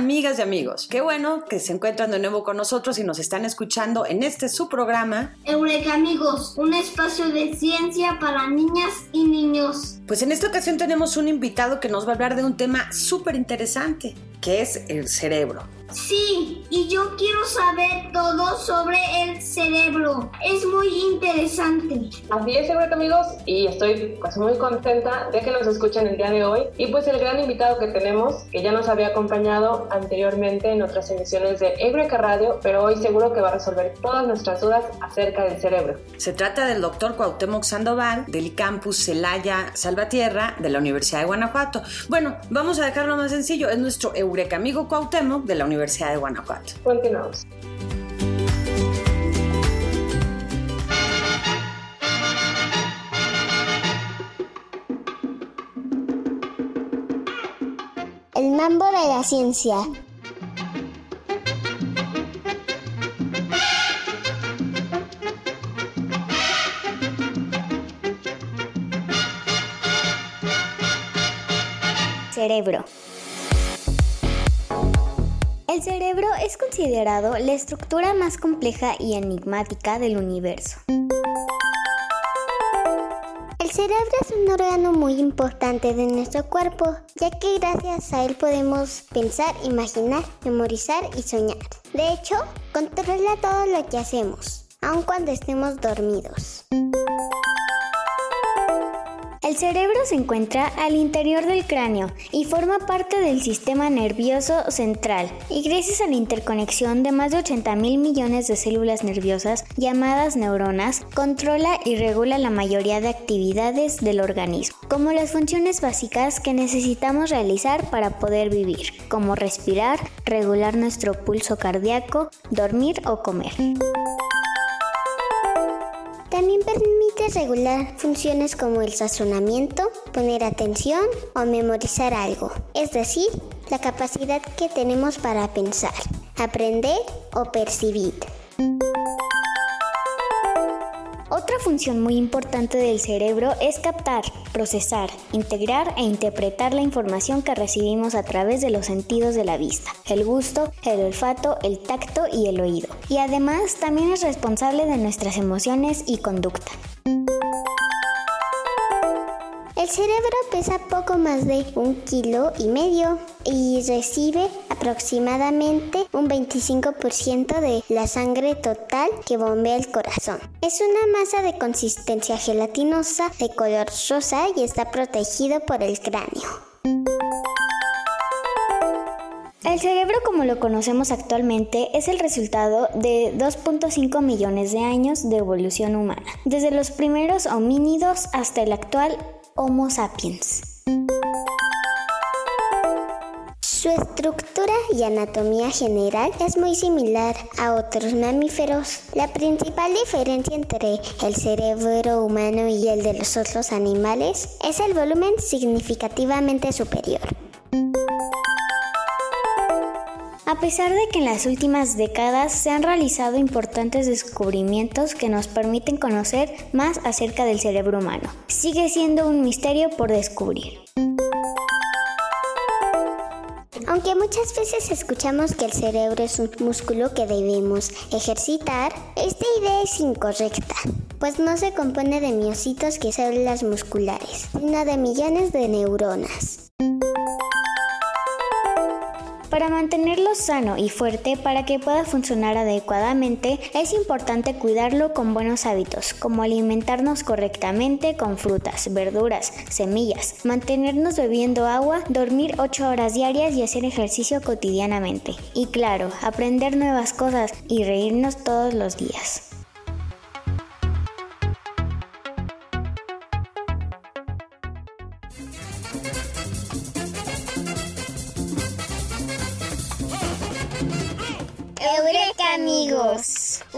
Amigas y amigos, qué bueno que se encuentran de nuevo con nosotros y nos están escuchando en este su programa. Eureka amigos, un espacio de ciencia para niñas y niños. Pues en esta ocasión tenemos un invitado que nos va a hablar de un tema súper interesante, que es el cerebro. Sí, y yo quiero saber todo sobre el cerebro. Es muy interesante. Así es, Eureka amigos, y estoy pues muy contenta de que nos escuchen el día de hoy. Y pues el gran invitado que tenemos, que ya nos había acompañado anteriormente en otras emisiones de Eureka Radio, pero hoy seguro que va a resolver todas nuestras dudas acerca del cerebro. Se trata del doctor Cuauhtémoc Sandoval del campus Celaya Salvatierra de la Universidad de Guanajuato. Bueno, vamos a dejarlo más sencillo, es nuestro Eureka amigo Cuauhtémoc de la Universidad de Guanajuato. Continuamos. El mambo de la ciencia. Cerebro. El cerebro es considerado la estructura más compleja y enigmática del universo. El cerebro es un órgano muy importante de nuestro cuerpo, ya que gracias a él podemos pensar, imaginar, memorizar y soñar. De hecho, controla todo lo que hacemos, aun cuando estemos dormidos. El cerebro se encuentra al interior del cráneo y forma parte del sistema nervioso central. Y gracias a la interconexión de más de 80 mil millones de células nerviosas llamadas neuronas, controla y regula la mayoría de actividades del organismo, como las funciones básicas que necesitamos realizar para poder vivir, como respirar, regular nuestro pulso cardíaco, dormir o comer. También permite regular funciones como el razonamiento, poner atención o memorizar algo, es decir, la capacidad que tenemos para pensar, aprender o percibir. Otra función muy importante del cerebro es captar, procesar, integrar e interpretar la información que recibimos a través de los sentidos de la vista, el gusto, el olfato, el tacto y el oído. Y además también es responsable de nuestras emociones y conducta. El cerebro pesa poco más de un kilo y medio y recibe aproximadamente un 25% de la sangre total que bombea el corazón. Es una masa de consistencia gelatinosa de color rosa y está protegido por el cráneo. El cerebro como lo conocemos actualmente es el resultado de 2.5 millones de años de evolución humana, desde los primeros homínidos hasta el actual Homo sapiens. Su estructura y anatomía general es muy similar a otros mamíferos. La principal diferencia entre el cerebro humano y el de los otros animales es el volumen significativamente superior. A pesar de que en las últimas décadas se han realizado importantes descubrimientos que nos permiten conocer más acerca del cerebro humano, sigue siendo un misterio por descubrir. Aunque muchas veces escuchamos que el cerebro es un músculo que debemos ejercitar, esta idea es incorrecta, pues no se compone de miocitos que células musculares, sino de millones de neuronas. Para mantenerlo sano y fuerte para que pueda funcionar adecuadamente, es importante cuidarlo con buenos hábitos, como alimentarnos correctamente con frutas, verduras, semillas, mantenernos bebiendo agua, dormir 8 horas diarias y hacer ejercicio cotidianamente. Y claro, aprender nuevas cosas y reírnos todos los días.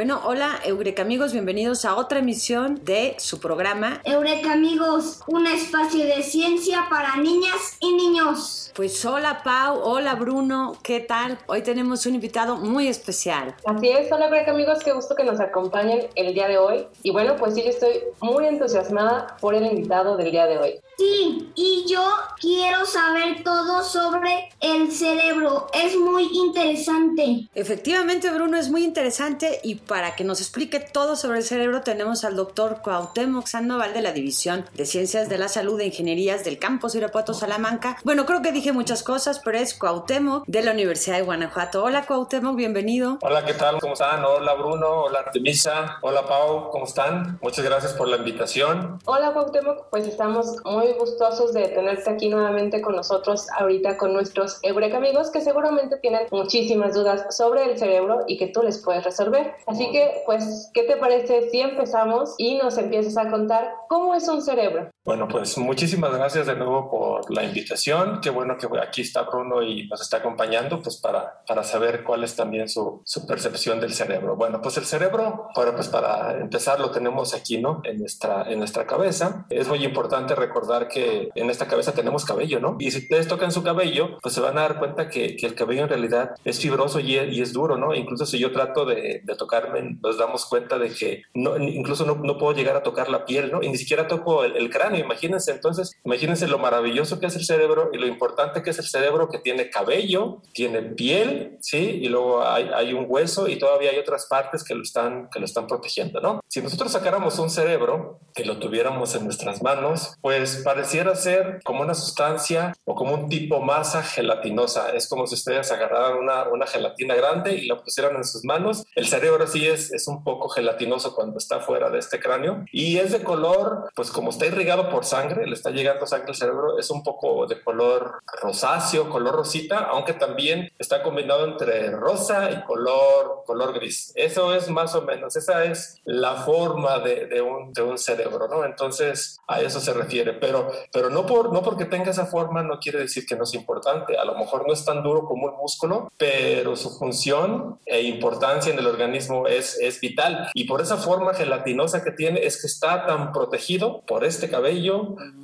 Bueno, hola Eureka amigos, bienvenidos a otra emisión de su programa. Eureka amigos, un espacio de ciencia para niñas y niños. Pues hola Pau, hola Bruno, ¿qué tal? Hoy tenemos un invitado muy especial. Así es, hola Eureka amigos, qué gusto que nos acompañen el día de hoy. Y bueno, pues sí, yo estoy muy entusiasmada por el invitado del día de hoy. Sí, y yo quiero saber todo sobre el cerebro. Es muy interesante. Efectivamente, Bruno, es muy interesante y para que nos explique todo sobre el cerebro tenemos al doctor Cuauhtémoc Sandoval de la División de Ciencias de la Salud e Ingenierías del Campus Irapuato Salamanca. Bueno, creo que dije muchas cosas, pero es Cuauhtémoc de la Universidad de Guanajuato. Hola Cuauhtémoc, bienvenido. Hola, ¿qué tal? ¿Cómo están? Hola Bruno, hola Artemisa, hola Pau, ¿cómo están? Muchas gracias por la invitación. Hola Cuauhtémoc, pues estamos muy gustosos de tenerte aquí nuevamente con nosotros ahorita con nuestros Eureka amigos que seguramente tienen muchísimas dudas sobre el cerebro y que tú les puedes resolver. Así que, pues, ¿qué te parece si empezamos y nos empiezas a contar cómo es un cerebro? Bueno, pues muchísimas gracias de nuevo por la invitación. Qué bueno que aquí está Bruno y nos está acompañando pues para, para saber cuál es también su, su percepción del cerebro. Bueno, pues el cerebro, bueno, pues para empezar lo tenemos aquí, ¿no? En nuestra, en nuestra cabeza. Es muy importante recordar que en esta cabeza tenemos cabello, ¿no? Y si ustedes tocan su cabello, pues se van a dar cuenta que, que el cabello en realidad es fibroso y es, y es, duro, ¿no? Incluso si yo trato de, de tocarme, nos damos cuenta de que no, incluso no, no, puedo llegar a tocar la piel, ¿no? Y ni siquiera toco el, el cráneo imagínense entonces, imagínense lo maravilloso que es el cerebro y lo importante que es el cerebro que tiene cabello, tiene piel, ¿sí? Y luego hay, hay, un hueso y todavía hay otras partes que lo, están, que lo están protegiendo, ¿no? Si nosotros sacáramos un cerebro que lo tuviéramos en nuestras manos, pues pareciera ser como una sustancia o como un tipo masa gelatinosa. Es como si ustedes agarraran una, una gelatina grande y la pusieran en sus manos. El cerebro sí es, es un poco gelatinoso cuando está fuera de este cráneo y es de color, pues como está irrigado por sangre, le está llegando sangre al cerebro, es un poco de color rosáceo, color rosita, aunque también está combinado entre rosa y color, color gris. Eso es más o menos, esa es la forma de, de, un, de un, cerebro, ¿no? Entonces, a eso se refiere, pero, pero no, por, no porque tenga esa forma no quiere decir que no es importante. A lo mejor no es tan duro como un músculo, pero su función e importancia en el organismo es, es vital. Y por esa forma gelatinosa que tiene es que está tan protegido por este cabello,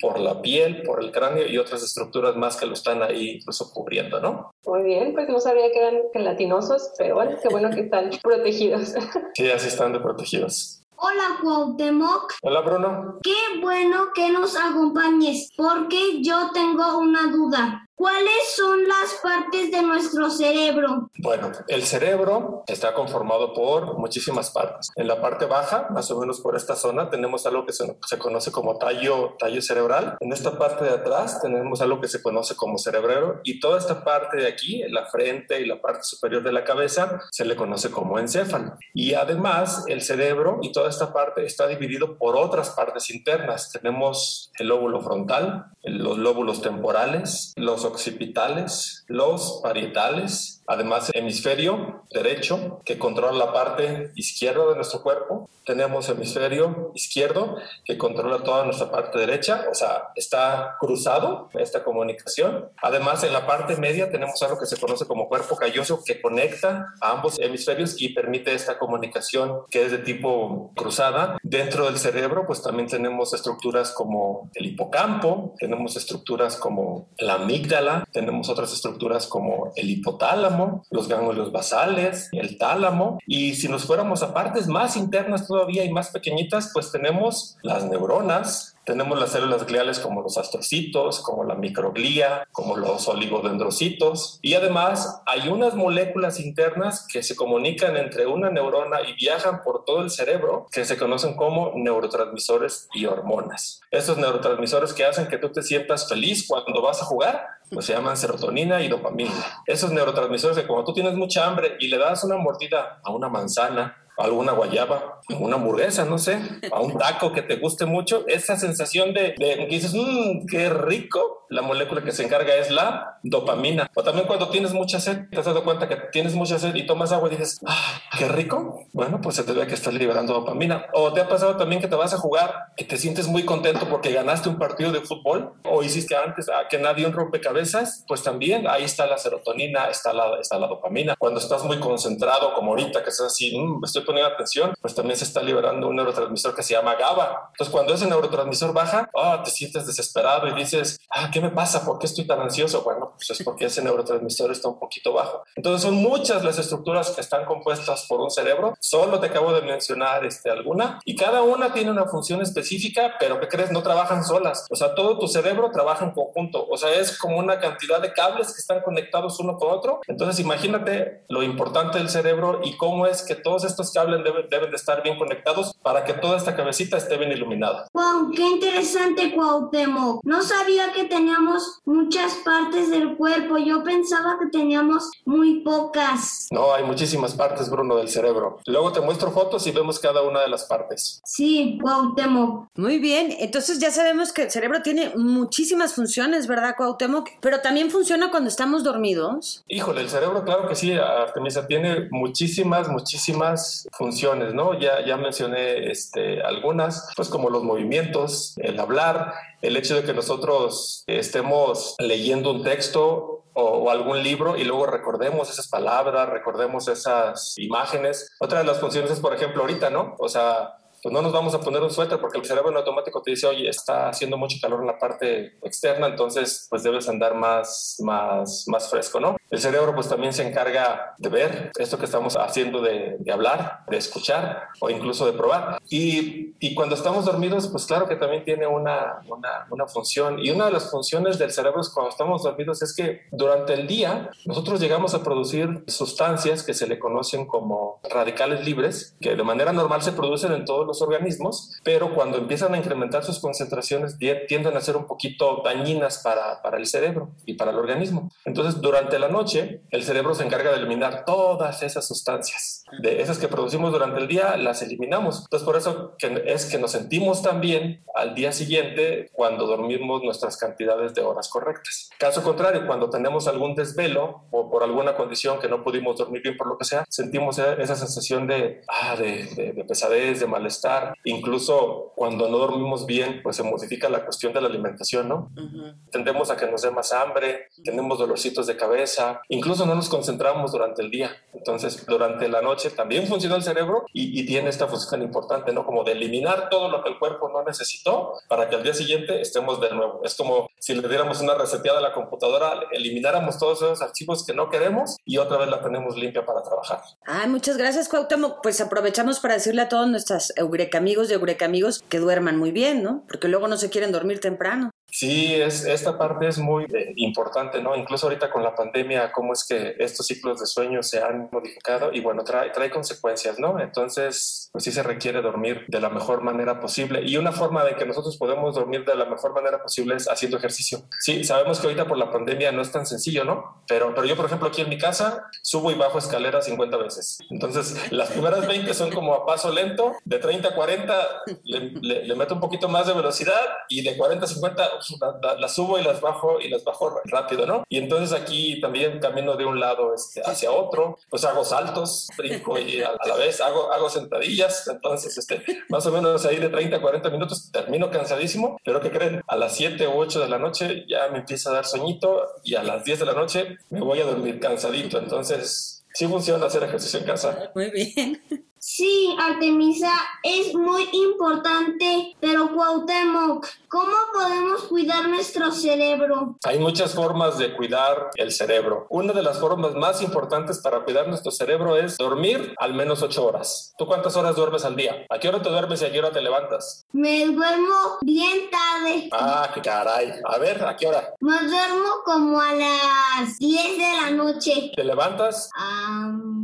por la piel, por el cráneo y otras estructuras más que lo están ahí incluso cubriendo, ¿no? Muy bien, pues no sabía que eran gelatinosos, pero bueno, qué bueno que están protegidos. Sí, así están de protegidos. Hola Cuauhtémoc. Hola Bruno. Qué bueno que nos acompañes, porque yo tengo una duda. ¿Cuáles son las partes de nuestro cerebro? Bueno, el cerebro está conformado por muchísimas partes. En la parte baja, más o menos por esta zona, tenemos algo que se, se, conoce como tallo, tallo cerebral. En esta parte de atrás tenemos algo que se conoce como cerebrero y toda esta parte de aquí, la frente y la parte superior de la cabeza, se le conoce como encéfalo. Y además, el cerebro y toda esta parte está dividido por otras partes internas. Tenemos el lóbulo frontal, los lóbulos temporales, los occipitales, los parietales, además hemisferio derecho que controla la parte izquierda de nuestro cuerpo, tenemos hemisferio izquierdo que controla toda nuestra parte derecha, o sea, está cruzado esta comunicación. Además, en la parte media tenemos algo que se conoce como cuerpo calloso que conecta a ambos hemisferios y permite esta comunicación que es de tipo cruzada. Dentro del cerebro, pues también tenemos estructuras como el hipocampo, tenemos estructuras como la amígdala, tenemos otras estructuras como el hipotálamo, los ganglios basales, el tálamo, y si nos fuéramos a partes más internas todavía y más pequeñitas, pues tenemos las neuronas, tenemos las células gliales como los astrocitos, como la microglía, como los oligodendrocitos. Y además hay unas moléculas internas que se comunican entre una neurona y viajan por todo el cerebro que se conocen como neurotransmisores y hormonas. Estos neurotransmisores que hacen que tú te sientas feliz cuando vas a jugar, pues se llaman serotonina y dopamina. Esos neurotransmisores que cuando tú tienes mucha hambre y le das una mordida a una manzana, alguna guayaba, una hamburguesa, no sé, a un taco que te guste mucho, esa sensación de, que dices, mmm, qué rico, la molécula que se encarga es la dopamina. O también cuando tienes mucha sed, te has dado cuenta que tienes mucha sed y tomas agua y dices, ah, qué rico. Bueno, pues se te ve que estás liberando dopamina. O te ha pasado también que te vas a jugar y te sientes muy contento porque ganaste un partido de fútbol o hiciste antes a que nadie un rompecabezas, pues también ahí está la serotonina, está la, está la dopamina. Cuando estás muy concentrado, como ahorita que estás así, mmm, estoy poniendo atención, pues también se está liberando un neurotransmisor que se llama GABA. Entonces, cuando ese neurotransmisor baja, oh, te sientes desesperado y dices, ah, ¿qué me pasa? ¿Por qué estoy tan ansioso? Bueno, pues es porque ese neurotransmisor está un poquito bajo. Entonces, son muchas las estructuras que están compuestas por un cerebro. Solo te acabo de mencionar este, alguna y cada una tiene una función específica, pero ¿qué crees? No trabajan solas. O sea, todo tu cerebro trabaja en conjunto. O sea, es como una cantidad de cables que están conectados uno con otro. Entonces, imagínate lo importante del cerebro y cómo es que todos estos deben de estar bien conectados para que toda esta cabecita esté bien iluminada. Wow, qué interesante, Cuauhtémoc. No sabía que teníamos muchas partes del cuerpo. Yo pensaba que teníamos muy pocas. No, hay muchísimas partes, Bruno, del cerebro. Luego te muestro fotos y vemos cada una de las partes. Sí, Cuauhtémoc. Muy bien, entonces ya sabemos que el cerebro tiene muchísimas funciones, ¿verdad, Cuauhtémoc? Pero también funciona cuando estamos dormidos. Híjole, el cerebro, claro que sí, Artemisa, tiene muchísimas, muchísimas funciones, ¿no? Ya, ya mencioné este, algunas, pues como los movimientos, el hablar, el hecho de que nosotros estemos leyendo un texto o, o, algún libro y luego recordemos esas palabras, recordemos esas imágenes. Otra de las funciones es, por ejemplo, ahorita, ¿no? O sea, pues no nos vamos a poner un suéter porque el cerebro en automático te dice, oye, está haciendo mucho calor en la parte externa, entonces pues debes andar más, más, más fresco, ¿no? El cerebro pues también se encarga de ver esto que estamos haciendo de, hablar, de escuchar o incluso de probar. Y, y, cuando estamos dormidos, pues claro que también tiene una, una, una función. Y una de las funciones del cerebro es cuando estamos dormidos es que durante el día nosotros llegamos a producir sustancias que se le conocen como radicales libres, que de manera normal se producen en todos los organismos, pero cuando empiezan a incrementar sus concentraciones tienden a ser un poquito dañinas para, para el cerebro y para el organismo. Entonces, durante la noche, el cerebro se encarga de eliminar todas esas sustancias. De esas que producimos durante el día, las eliminamos. Entonces, por eso que es que nos sentimos tan bien al día siguiente cuando dormimos nuestras cantidades de horas correctas. Caso contrario, cuando tenemos algún desvelo o por alguna condición que no pudimos dormir bien por lo que sea, sentimos esa sensación de, ah, de, de, de pesadez, de malestar. Incluso cuando no dormimos bien, pues se modifica la cuestión de la alimentación, ¿no? Uh -huh. Tendemos a que nos dé más hambre, tenemos dolorcitos de cabeza, incluso no nos concentramos durante el día. Entonces, durante la noche también funciona el cerebro y, y tiene esta función importante, ¿no? Como de eliminar todo lo que el cuerpo no necesitó para que al día siguiente estemos de nuevo. Es como si le diéramos una reseteada a la computadora, elimináramos todos esos archivos que no queremos y otra vez la tenemos limpia para trabajar. Ah, muchas gracias, Cuauhtémoc. Pues aprovechamos para decirle a todos nuestras Eureka amigos y Eureka amigos que duerman muy bien, ¿no? Porque luego no se quieren dormir temprano. Sí, es, esta parte es muy eh, importante, ¿no? Incluso ahorita con la pandemia, cómo es que estos ciclos de sueño se han modificado y bueno, trae, trae consecuencias, ¿no? Entonces, pues sí se requiere dormir de la mejor manera posible y una forma de que nosotros podemos dormir de la mejor manera posible es haciendo ejercicio. Sí, sabemos que ahorita por la pandemia no es tan sencillo, ¿no? Pero, pero yo, por ejemplo, aquí en mi casa subo y bajo escaleras 50 veces. Entonces, las primeras 20 son como a paso lento, de 30 a 40 le, le, le meto un poquito más de velocidad y de 40 a 50 las la, la subo y las bajo y las bajo rápido, ¿no? Y entonces aquí también camino de un lado este, hacia otro, pues hago saltos, brinco y a, la vez hago, hago sentadillas, entonces este, más o menos ahí de 30 a 40 minutos termino cansadísimo, pero ¿qué creen? A las 7 u 8 de la noche ya me empieza a dar sueñito y a las 10 de la noche me voy a dormir cansadito, entonces sí funciona hacer ejercicio en casa. Muy bien. Sí, Artemisa, es muy importante, pero Cuauhtémoc, ¿cómo podemos cuidar nuestro cerebro? Hay muchas formas de cuidar el cerebro. Una de las formas más importantes para cuidar nuestro cerebro es dormir al menos ocho horas. ¿Tú cuántas horas duermes al día? ¿A qué hora te duermes y a qué hora te levantas? Me duermo bien tarde. Ah, qué caray. A ver, ¿a qué hora? Me duermo como a las 10 de la noche. ¿Te levantas? Um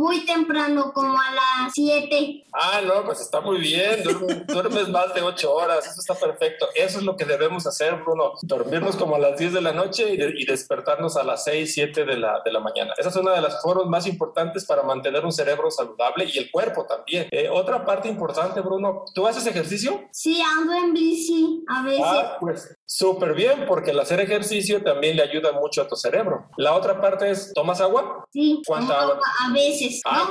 muy temprano, como a las 7. Ah, no, pues está muy bien. Duermes, más de 8 horas. Eso está perfecto. Eso es lo que debemos hacer, Bruno. Dormirnos como a las 10 de la noche y, despertarnos a las 6, 7 de la, de la mañana. Esa es una de las formas más importantes para mantener un cerebro saludable y el cuerpo también. Eh, otra parte importante, Bruno, ¿tú haces ejercicio? Sí, ando en bici a veces. Ah, pues súper bien, porque el hacer ejercicio también le ayuda mucho a tu cerebro. La otra parte es, ¿tomas agua? Sí, ¿cuánta agua? A veces. Ah,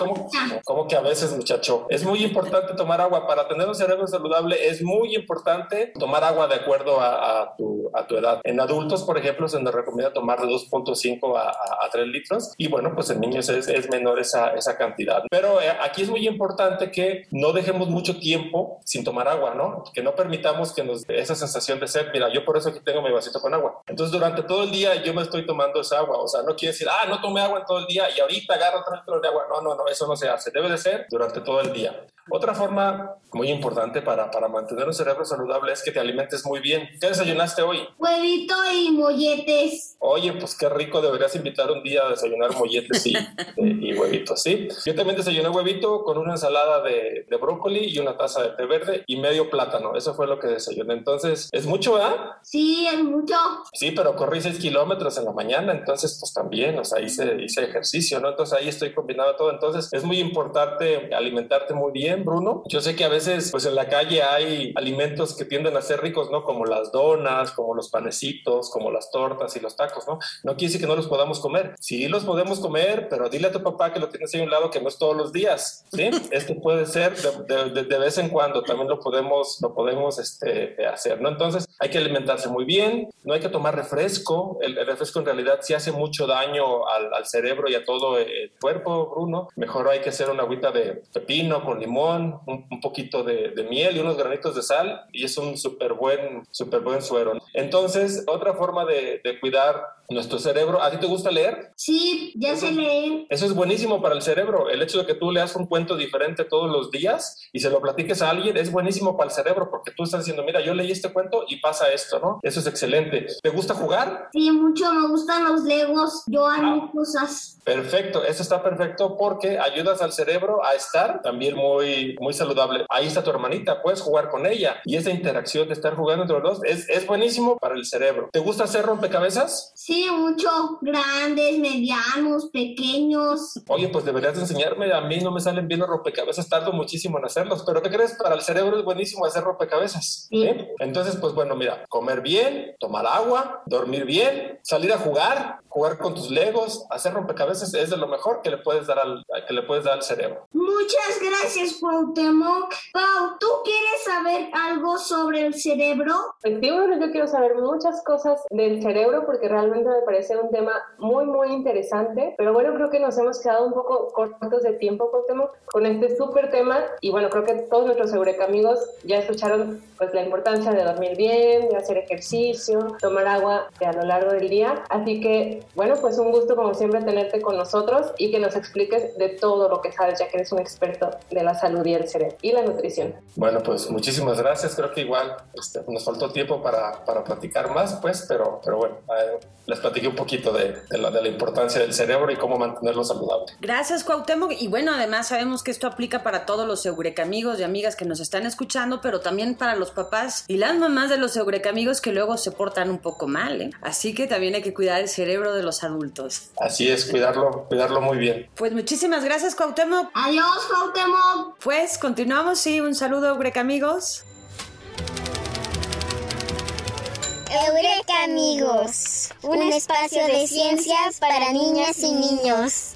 ¿cómo, que a veces, muchacho? Es muy importante tomar agua. Para tener un cerebro saludable es muy importante tomar agua de acuerdo a, tu, a tu, edad. En adultos, por ejemplo, se nos recomienda tomar de 2.5 a, a, 3 litros y bueno, pues en niños es, es menor esa, esa cantidad. Pero eh, aquí es muy importante que no dejemos mucho tiempo sin tomar agua, ¿no? Que no permitamos que nos esa sensación de sed. Mira, yo por eso aquí tengo mi vasito con agua. Entonces, durante todo el día yo me estoy tomando esa agua. O sea, no quiere decir, ah, no tomé agua en todo el día y ahorita agarro otro litro de agua. No, no, no, eso no se hace. Debe de ser durante todo el día. Otra forma muy importante para, para mantener un cerebro saludable es que te alimentes muy bien. ¿Qué desayunaste hoy? Huevito y molletes. Oye, pues qué rico, deberías invitar un día a desayunar molletes y, y, huevitos, ¿sí? Yo también desayuné huevito con una ensalada de, de, brócoli y una taza de té verde y medio plátano. Eso fue lo que desayuné. Entonces, ¿es mucho, ¿ah? Sí, es mucho. Sí, pero corrí 6 kilómetros en la mañana, entonces, pues también, o sea, hice, hice ejercicio, ¿no? Entonces ahí estoy combinando todo. Entonces, es muy importante alimentarte muy bien Bruno. Yo sé que a veces, pues en la calle hay alimentos que tienden a ser ricos, ¿no? Como las donas, como los panecitos, como las tortas y los tacos, ¿no? No quiere decir que no los podamos comer. Sí los podemos comer, pero dile a tu papá que lo tienes ahí a un lado que no es todos los días, ¿sí? Esto puede ser de, de, vez en cuando, también lo podemos, lo podemos este, hacer, ¿no? Entonces hay que alimentarse muy bien, no hay que tomar refresco. El, refresco en realidad sí hace mucho daño al, cerebro y a todo el cuerpo, Bruno. Mejor hay que hacer una agüita de pepino con limón un, poquito de, miel y unos granitos de sal y es un súper buen, super buen suero. Entonces, otra forma de, cuidar nuestro cerebro. ¿A ti te gusta leer? Sí, ya sé leer. Eso es buenísimo para el cerebro. El hecho de que tú leas un cuento diferente todos los días y se lo platiques a alguien es buenísimo para el cerebro porque tú estás diciendo, mira, yo leí este cuento y pasa esto, ¿no? Eso es excelente. ¿Te gusta jugar? Sí, mucho. Me gustan los legos. Yo hago ah. cosas. Perfecto. Eso está perfecto porque ayudas al cerebro a estar también muy muy, saludable. Ahí está tu hermanita, puedes jugar con ella. Y esa interacción de estar jugando entre los dos es, es buenísimo para el cerebro. ¿Te gusta hacer rompecabezas? Sí, mucho. Grandes, medianos, pequeños. Oye, pues deberías enseñarme. A mí no me salen bien los rompecabezas, tardo muchísimo en hacerlos. Pero ¿qué crees? Para el cerebro es buenísimo hacer rompecabezas. Sí. ¿eh? Entonces, pues bueno, mira, comer bien, tomar agua, dormir bien, salir a jugar, jugar con tus legos, hacer rompecabezas es de lo mejor que le puedes dar al, que le puedes dar al cerebro. Muchas gracias, Cuauhtémoc. Pau, ¿tú quieres saber algo sobre el cerebro? Efectivamente, yo quiero saber muchas cosas del cerebro porque realmente me parece un tema muy, muy interesante. Pero bueno, creo que nos hemos quedado un poco cortos de tiempo, Cuauhtémoc, con este súper tema. Y bueno, creo que todos nuestros Eureka amigos ya escucharon pues la importancia de dormir bien, de hacer ejercicio, tomar agua a lo largo del día. Así que, bueno, pues un gusto como siempre tenerte con nosotros y que nos expliques de todo lo que sabes, ya que eres un experto de la salud y el cerebro y la nutrición. Bueno, pues muchísimas gracias. Creo que igual este, nos faltó tiempo para, para, platicar más, pues, pero, pero bueno, eh, les platiqué un poquito de, de, la, de, la, importancia del cerebro y cómo mantenerlo saludable. Gracias, Cuauhtémoc. Y bueno, además sabemos que esto aplica para todos los Eureka amigos y amigas que nos están escuchando, pero también para los papás y las mamás de los Eureka amigos que luego se portan un poco mal. ¿eh? Así que también hay que cuidar el cerebro de los adultos. Así es, cuidarlo, cuidarlo muy bien. Pues muchísimas gracias, Cuauhtémoc. Adiós, Cuauhtémoc. Pues continuamos, sí, un saludo, Eureka amigos. Eureka amigos, un espacio de ciencias para niñas y niños.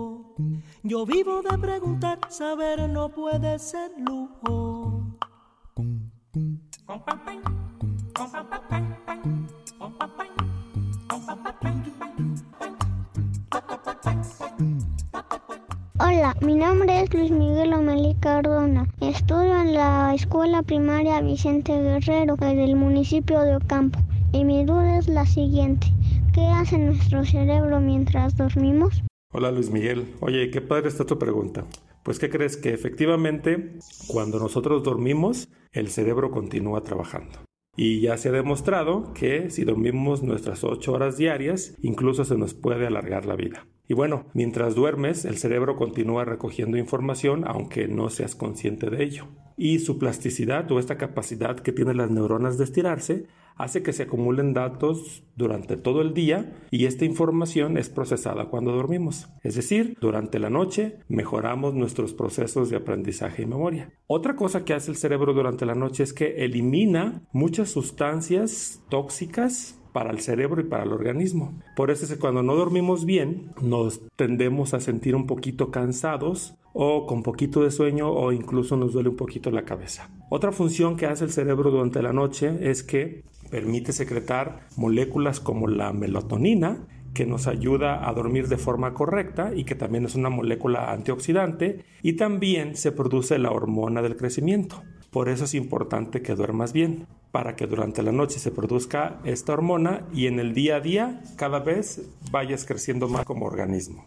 Yo vivo de preguntar, saber no puede ser lujo. Hola, mi nombre es Luis Miguel Omelí Cardona. Estudio en la escuela primaria Vicente Guerrero del municipio de Ocampo. Y mi duda es la siguiente. ¿Qué hace nuestro cerebro mientras dormimos? Hola Luis Miguel. Oye, qué padre está tu pregunta. Pues ¿qué crees? Que efectivamente cuando nosotros dormimos, el cerebro continúa trabajando. Y ya se ha demostrado que si dormimos nuestras 8 horas diarias, incluso se nos puede alargar la vida. Y bueno, mientras duermes, el cerebro continúa recogiendo información aunque no seas consciente de ello. Y su plasticidad o esta capacidad que tienen las neuronas de estirarse hace que se acumulen datos durante todo el día y esta información es procesada cuando dormimos. Es decir, durante la noche mejoramos nuestros procesos de aprendizaje y memoria. Otra cosa que hace el cerebro durante la noche es que elimina muchas sustancias tóxicas para el cerebro y para el organismo. Por eso es que cuando no dormimos bien, nos tendemos a sentir un poquito cansados o con poquito de sueño o incluso nos duele un poquito la cabeza. Otra función que hace el cerebro durante la noche es que permite secretar moléculas como la melatonina, que nos ayuda a dormir de forma correcta y que también es una molécula antioxidante, y también se produce la hormona del crecimiento. Por eso es importante que duermas bien, para que durante la noche se produzca esta hormona y en el día a día cada vez vayas creciendo más como organismo.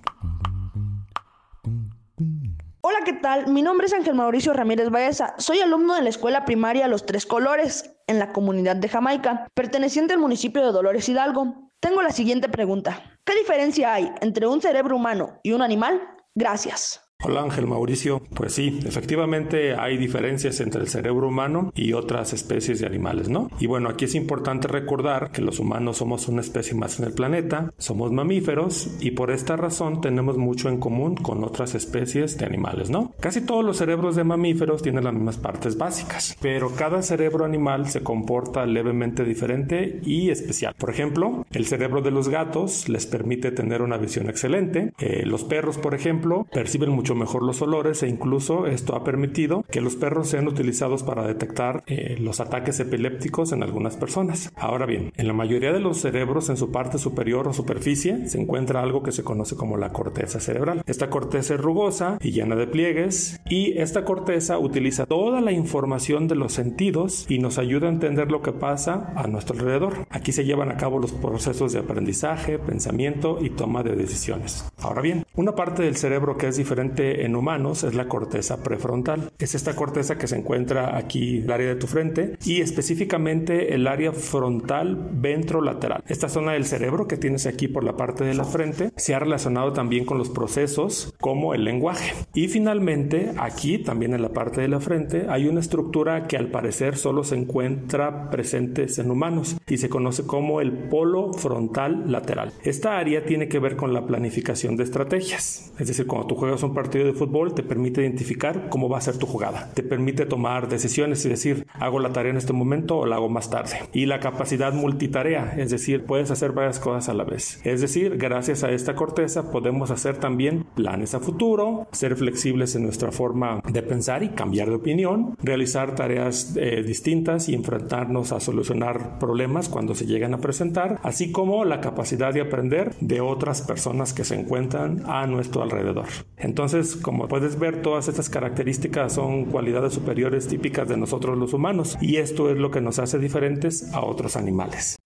Hola, ¿qué tal? Mi nombre es Ángel Mauricio Ramírez Baeza. Soy alumno de la escuela primaria Los Tres Colores, en la comunidad de Jamaica, perteneciente al municipio de Dolores Hidalgo. Tengo la siguiente pregunta. ¿Qué diferencia hay entre un cerebro humano y un animal? Gracias. Hola Ángel Mauricio, pues sí, efectivamente hay diferencias entre el cerebro humano y otras especies de animales, ¿no? Y bueno, aquí es importante recordar que los humanos somos una especie más en el planeta, somos mamíferos y por esta razón tenemos mucho en común con otras especies de animales, ¿no? Casi todos los cerebros de mamíferos tienen las mismas partes básicas, pero cada cerebro animal se comporta levemente diferente y especial. Por ejemplo, el cerebro de los gatos les permite tener una visión excelente, eh, los perros, por ejemplo, perciben mucho mejor los olores e incluso esto ha permitido que los perros sean utilizados para detectar eh, los ataques epilépticos en algunas personas. Ahora bien, en la mayoría de los cerebros en su parte superior o superficie se encuentra algo que se conoce como la corteza cerebral. Esta corteza es rugosa y llena de pliegues y esta corteza utiliza toda la información de los sentidos y nos ayuda a entender lo que pasa a nuestro alrededor. Aquí se llevan a cabo los procesos de aprendizaje, pensamiento y toma de decisiones. Ahora bien, una parte del cerebro que es diferente en humanos es la corteza prefrontal. Es esta corteza que se encuentra aquí, el área de tu frente, y específicamente el área frontal ventrolateral. Esta zona del cerebro que tienes aquí por la parte de la frente se ha relacionado también con los procesos como el lenguaje. Y finalmente, aquí también en la parte de la frente hay una estructura que al parecer solo se encuentra presente en humanos y se conoce como el polo frontal lateral. Esta área tiene que ver con la planificación de estrategias. Es decir, cuando tú juegas un partido de fútbol te permite identificar cómo va a ser tu jugada. Te permite tomar decisiones y decir, hago la tarea en este momento o la hago más tarde. Y la capacidad multitarea, es decir, puedes hacer varias cosas a la vez. Es decir, gracias a esta corteza podemos hacer también planes a futuro, ser flexibles en nuestra forma de pensar y cambiar de opinión, realizar tareas eh, distintas y enfrentarnos a solucionar problemas cuando se llegan a presentar, así como la capacidad de aprender de otras personas que se encuentran a nuestro alrededor. Entonces, como puedes ver, todas estas características son cualidades superiores típicas de nosotros los humanos y esto es lo que nos hace diferentes a otros animales.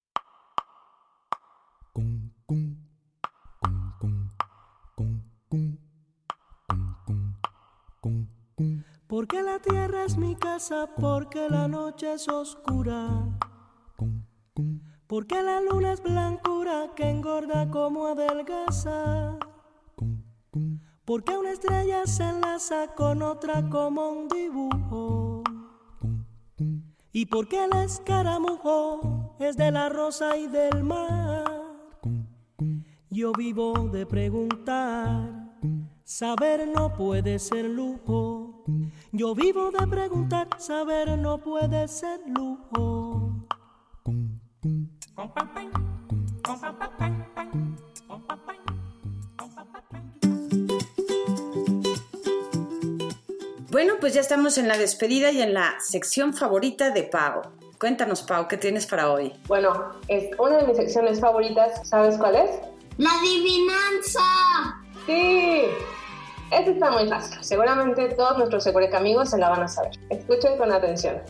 Porque la tierra es mi casa, porque la noche es oscura. Porque la luna es blancura que engorda como adelgaza. Porque una estrella se enlaza con otra como un dibujo. Y porque el escaramujo es de la rosa y del mar. Yo vivo de preguntar. Saber no puede ser lujo. Yo vivo de preguntar. Saber no puede ser lujo. Pues ya estamos en la despedida y en la sección favorita de Pau. Cuéntanos, Pau, ¿qué tienes para hoy? Bueno, es una de mis secciones favoritas. ¿Sabes cuál es? La adivinanza. Sí. Esta está muy fácil. Seguramente todos nuestros Eureka amigos se la van a saber. Escuchen con atención.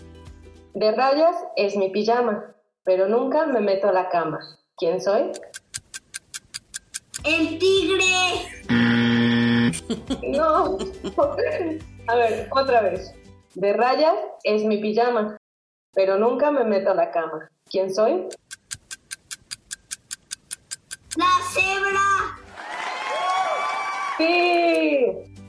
De rayas es mi pijama, pero nunca me meto a la cama. ¿Quién soy? El tigre. No. A ver, otra vez. De rayas es mi pijama, pero nunca me meto a la cama. ¿Quién soy? La cebra. Sí.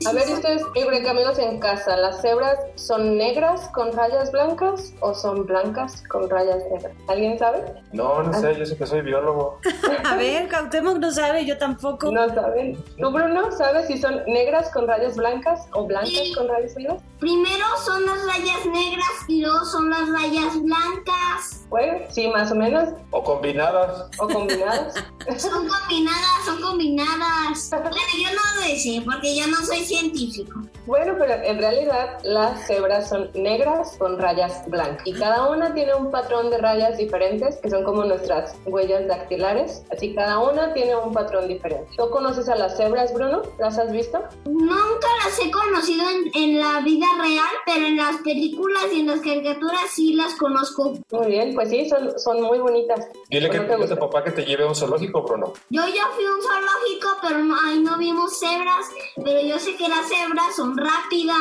A ver, ustedes, amigos en casa, ¿las cebras son negras con rayas blancas o son blancas con rayas negras? ¿Alguien sabe? No, no sé, yo sé que soy biólogo. A ver, Cautemo no sabe, yo tampoco. No saben. ¿Tú, Bruno, sabes si son negras con rayas blancas o blancas con rayas negras? Primero son las rayas negras y luego son las rayas blancas. Bueno, sí, más o menos. O combinadas. O combinadas. son combinadas, son combinadas. Bueno, yo no lo sé porque yo no soy científico. Bueno, pero en realidad las cebras son negras con rayas blancas y cada una tiene un patrón de rayas diferentes que son como nuestras huellas dactilares. Así cada una tiene un patrón diferente. ¿Tú conoces a las cebras, Bruno? ¿Las has visto? Nunca las he conocido en, en la vida real, pero en las películas y en las caricaturas sí las conozco. Muy bien, pues sí, son, son muy bonitas. Dile que te papá que te lleve a un zoológico, Bruno. Yo ya fui a un zoológico, pero no, ahí no vimos cebras, pero yo sé que las cebras son rápidas.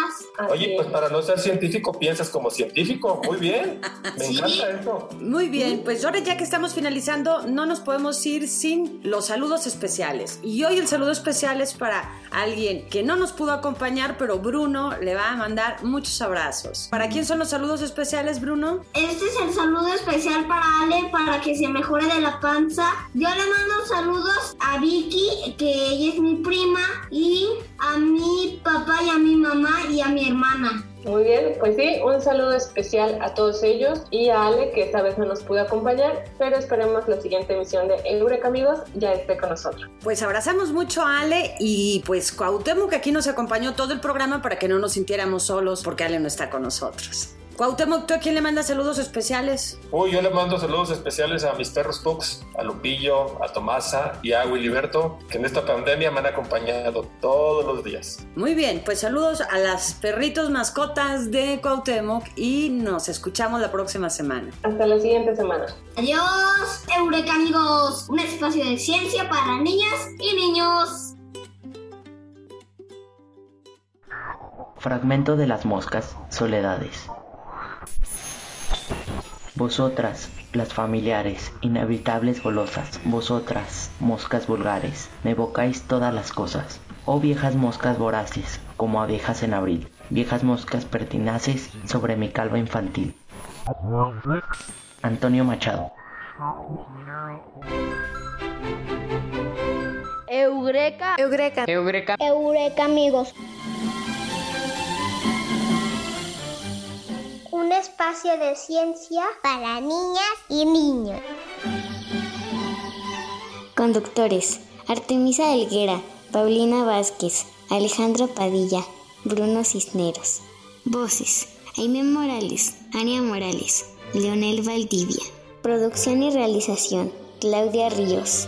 Oye, pues para no ser científico, piensas como científico. Muy bien. Me encanta eso. Muy bien, pues ahora ya que estamos finalizando, no nos podemos ir sin los saludos especiales. Y hoy el saludo especial es para alguien que no nos pudo acompañar, pero Bruno le va a mandar muchos abrazos. ¿Para quién son los saludos especiales, Bruno? Este es el saludo especial para Ale, para que se mejore de la panza. Yo le mando saludos a Vicky, que ella es mi prima, y a mi papá y a mi mamá y a mi hermana. Muy bien, pues sí, un saludo especial a todos ellos y a Ale, que esta vez no nos pudo acompañar, pero esperemos la siguiente emisión de Eureka Amigos ya esté con nosotros. Pues abrazamos mucho a Ale y pues Cuauhtémoc que aquí nos acompañó todo el programa para que no nos sintiéramos solos porque Ale no está con nosotros. Cuauhtémoc, ¿tú a quién le mandas saludos especiales? Uy, yo le mando saludos especiales a mis perros Pux, a Lupillo, a Tomasa y a Willyberto, que en esta pandemia me han acompañado todos los días. Muy bien, pues saludos a las perritos mascotas de Cuauhtémoc y nos escuchamos la próxima semana. Hasta la siguiente semana. Adiós, Eureka amigos, un espacio de ciencia para niñas y niños. Fragmento de las moscas, soledades. Vosotras, las familiares, inevitables golosas, vosotras, moscas vulgares, me evocáis todas las cosas. Oh viejas moscas voraces, como abejas en abril, viejas moscas pertinaces sobre mi calva infantil. Antonio Machado. Eureka. Eureka. Eureka. Eureka, amigos. Espacio de ciencia para niñas y niños. Conductores: Artemisa Elguera, Paulina Vázquez, Alejandro Padilla, Bruno Cisneros. Voces: Aime Morales, Ania Morales, Leonel Valdivia. Producción y realización: Claudia Ríos.